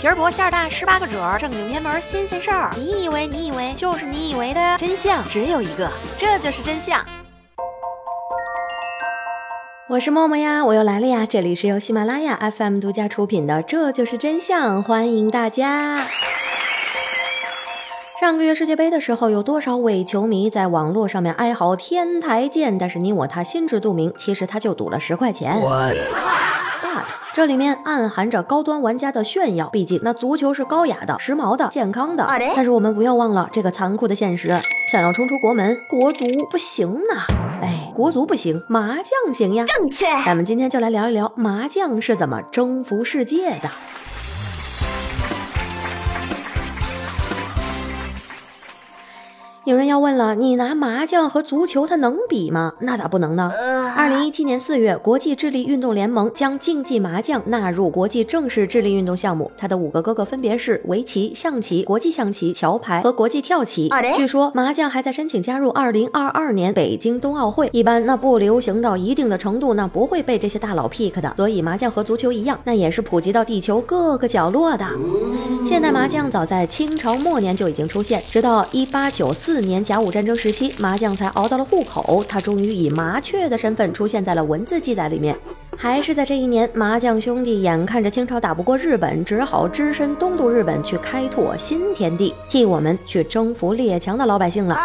皮儿薄馅儿大，十八个褶儿，正经偏门新鲜事儿。你以为你以为就是你以为的真相只有一个，这就是真相。我是默默呀，我又来了呀！这里是由喜马拉雅 FM 独家出品的《这就是真相》，欢迎大家。上个月世界杯的时候，有多少伪球迷在网络上面哀嚎天台见？但是你我他心知肚明，其实他就赌了十块钱。这里面暗含着高端玩家的炫耀，毕竟那足球是高雅的、时髦的、健康的。但是我们不要忘了这个残酷的现实：想要冲出国门，国足不行呐。哎，国足不行，麻将行呀。正确。咱们今天就来聊一聊麻将是怎么征服世界的。有人要问了，你拿麻将和足球它能比吗？那咋不能呢？二零一七年四月，国际智力运动联盟将竞技麻将纳入国际正式智力运动项目。它的五个哥哥分别是围棋、象棋、国际象棋、桥牌和国际跳棋。据说麻将还在申请加入二零二二年北京冬奥会。一般那不流行到一定的程度，那不会被这些大佬 pick 的。所以麻将和足球一样，那也是普及到地球各个角落的。现代麻将早在清朝末年就已经出现，直到一八九四。四年甲午战争时期，麻将才熬到了户口，他终于以麻雀的身份出现在了文字记载里面。还是在这一年，麻将兄弟眼看着清朝打不过日本，只好只身东渡日本去开拓新天地，替我们去征服列强的老百姓了。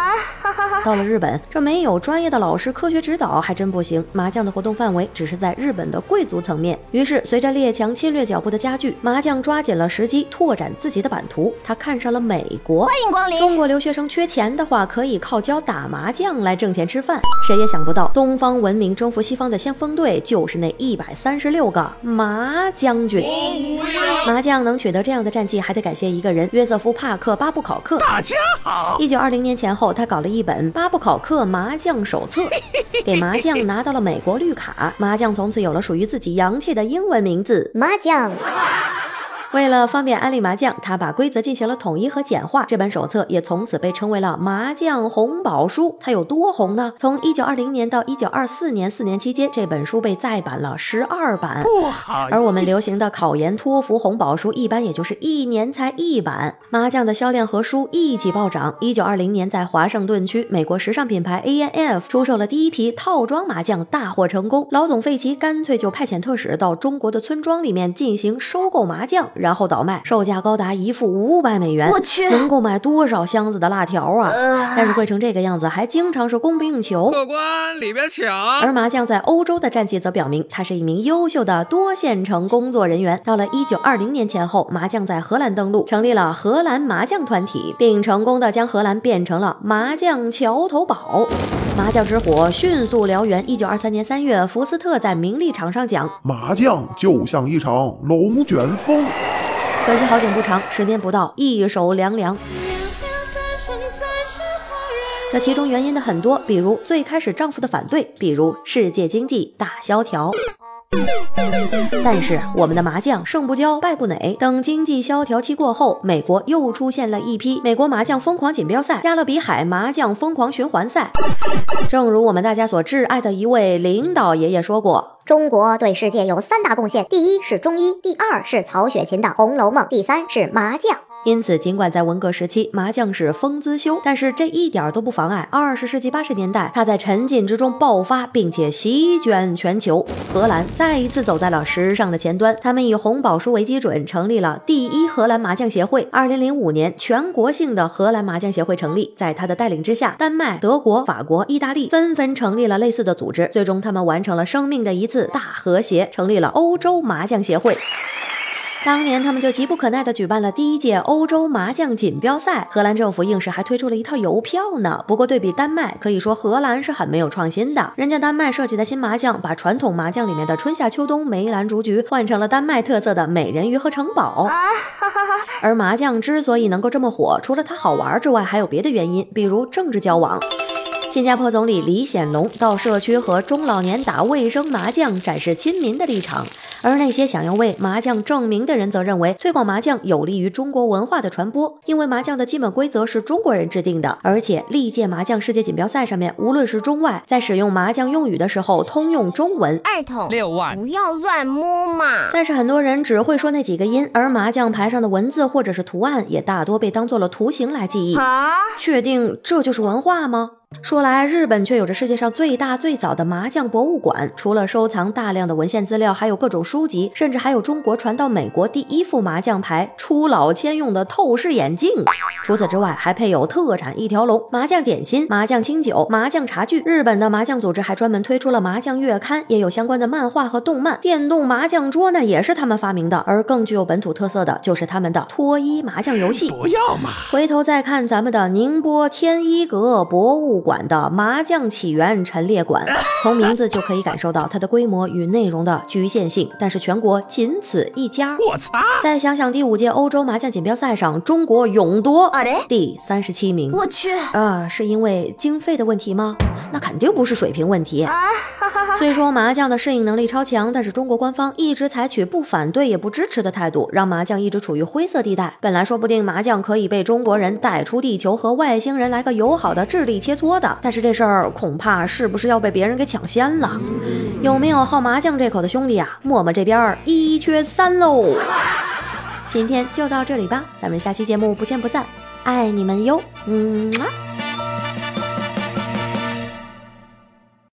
到了日本，这没有专业的老师科学指导还真不行。麻将的活动范围只是在日本的贵族层面。于是，随着列强侵略脚步的加剧，麻将抓紧了时机，拓展自己的版图。他看上了美国。欢迎光临。中国留学生缺钱的话，可以靠教打麻将来挣钱吃饭。谁也想不到，东方文明征服西方的先锋队就是那一。一百三十六个麻将军，麻将能取得这样的战绩，还得感谢一个人——约瑟夫·帕克·巴布考克。大家好。一九二零年前后，他搞了一本《巴布考克麻将手册》，给麻将拿到了美国绿卡。麻将从此有了属于自己洋气的英文名字——麻将。为了方便安利麻将，他把规则进行了统一和简化。这本手册也从此被称为了麻将红宝书。它有多红呢？从一九二零年到一九二四年四年期间，这本书被再版了十二版。不好。而我们流行的考研托福红宝书，一般也就是一年才一版。麻将的销量和书一起暴涨。一九二零年，在华盛顿区，美国时尚品牌 A N F 出售了第一批套装麻将，大获成功。老总费奇干脆就派遣特使到中国的村庄里面进行收购麻将。然后倒卖，售价高达一副五百美元。我去，能够买多少箱子的辣条啊！但是贵成这个样子，还经常是供不应求。客官里边请。而麻将在欧洲的战绩则表明，他是一名优秀的多线程工作人员。到了一九二零年前后，麻将在荷兰登陆，成立了荷兰麻将团体，并成功的将荷兰变成了麻将桥头堡。麻将之火迅速燎原。一九二三年三月，福斯特在名利场上讲：麻将就像一场龙卷风。可惜好景不长，十年不到，一手凉凉。这其中原因的很多，比如最开始丈夫的反对，比如世界经济大萧条。但是我们的麻将胜不骄败不馁。等经济萧条期过后，美国又出现了一批美国麻将疯狂锦标赛、加勒比海麻将疯狂循环赛。正如我们大家所挚爱的一位领导爷爷说过：“中国对世界有三大贡献，第一是中医，第二是曹雪芹的《红楼梦》，第三是麻将。”因此，尽管在文革时期麻将是风姿休，但是这一点都不妨碍二十世纪八十年代它在沉浸之中爆发，并且席卷全球。荷兰再一次走在了时尚的前端，他们以红宝书为基准，成立了第一荷兰麻将协会。二零零五年，全国性的荷兰麻将协会成立，在他的带领之下，丹麦、德国、法国、意大利纷纷成立了类似的组织。最终，他们完成了生命的一次大和谐，成立了欧洲麻将协会。当年他们就急不可耐地举办了第一届欧洲麻将锦标赛，荷兰政府硬是还推出了一套邮票呢。不过对比丹麦，可以说荷兰是很没有创新的。人家丹麦设计的新麻将，把传统麻将里面的春夏秋冬、梅兰竹菊换成了丹麦特色的美人鱼和城堡。而麻将之所以能够这么火，除了它好玩之外，还有别的原因，比如政治交往。新加坡总理李显龙到社区和中老年打卫生麻将，展示亲民的立场。而那些想要为麻将证明的人则认为，推广麻将有利于中国文化的传播，因为麻将的基本规则是中国人制定的，而且历届麻将世界锦标赛上面，无论是中外，在使用麻将用语的时候通用中文。二筒六万，不要乱摸嘛！但是很多人只会说那几个音，而麻将牌上的文字或者是图案也大多被当做了图形来记忆。啊，确定这就是文化吗？说来，日本却有着世界上最大最早的麻将博物馆，除了收藏大量的文献资料，还有各种书籍，甚至还有中国传到美国第一副麻将牌初老千用的透视眼镜。除此之外，还配有特产一条龙、麻将点心、麻将清酒、麻将茶具。日本的麻将组织还专门推出了麻将月刊，也有相关的漫画和动漫。电动麻将桌那也是他们发明的，而更具有本土特色的就是他们的脱衣麻将游戏。不要嘛！回头再看咱们的宁波天一阁博物馆的麻将起源陈列馆，从名字就可以感受到它的规模与内容的局限性，但是全国仅此一家。我操！再想想第五届欧洲麻将锦标赛上，中国勇夺第三十七名。我去，呃，是因为经费的问题吗？那肯定不是水平问题。虽说麻将的适应能力超强，但是中国官方一直采取不反对也不支持的态度，让麻将一直处于灰色地带。本来说不定麻将可以被中国人带出地球，和外星人来个友好的智力切多的，但是这事儿恐怕是不是要被别人给抢先了？有没有好麻将这口的兄弟啊？默默这边一缺三喽。今天就到这里吧，咱们下期节目不见不散，爱你们哟，嗯。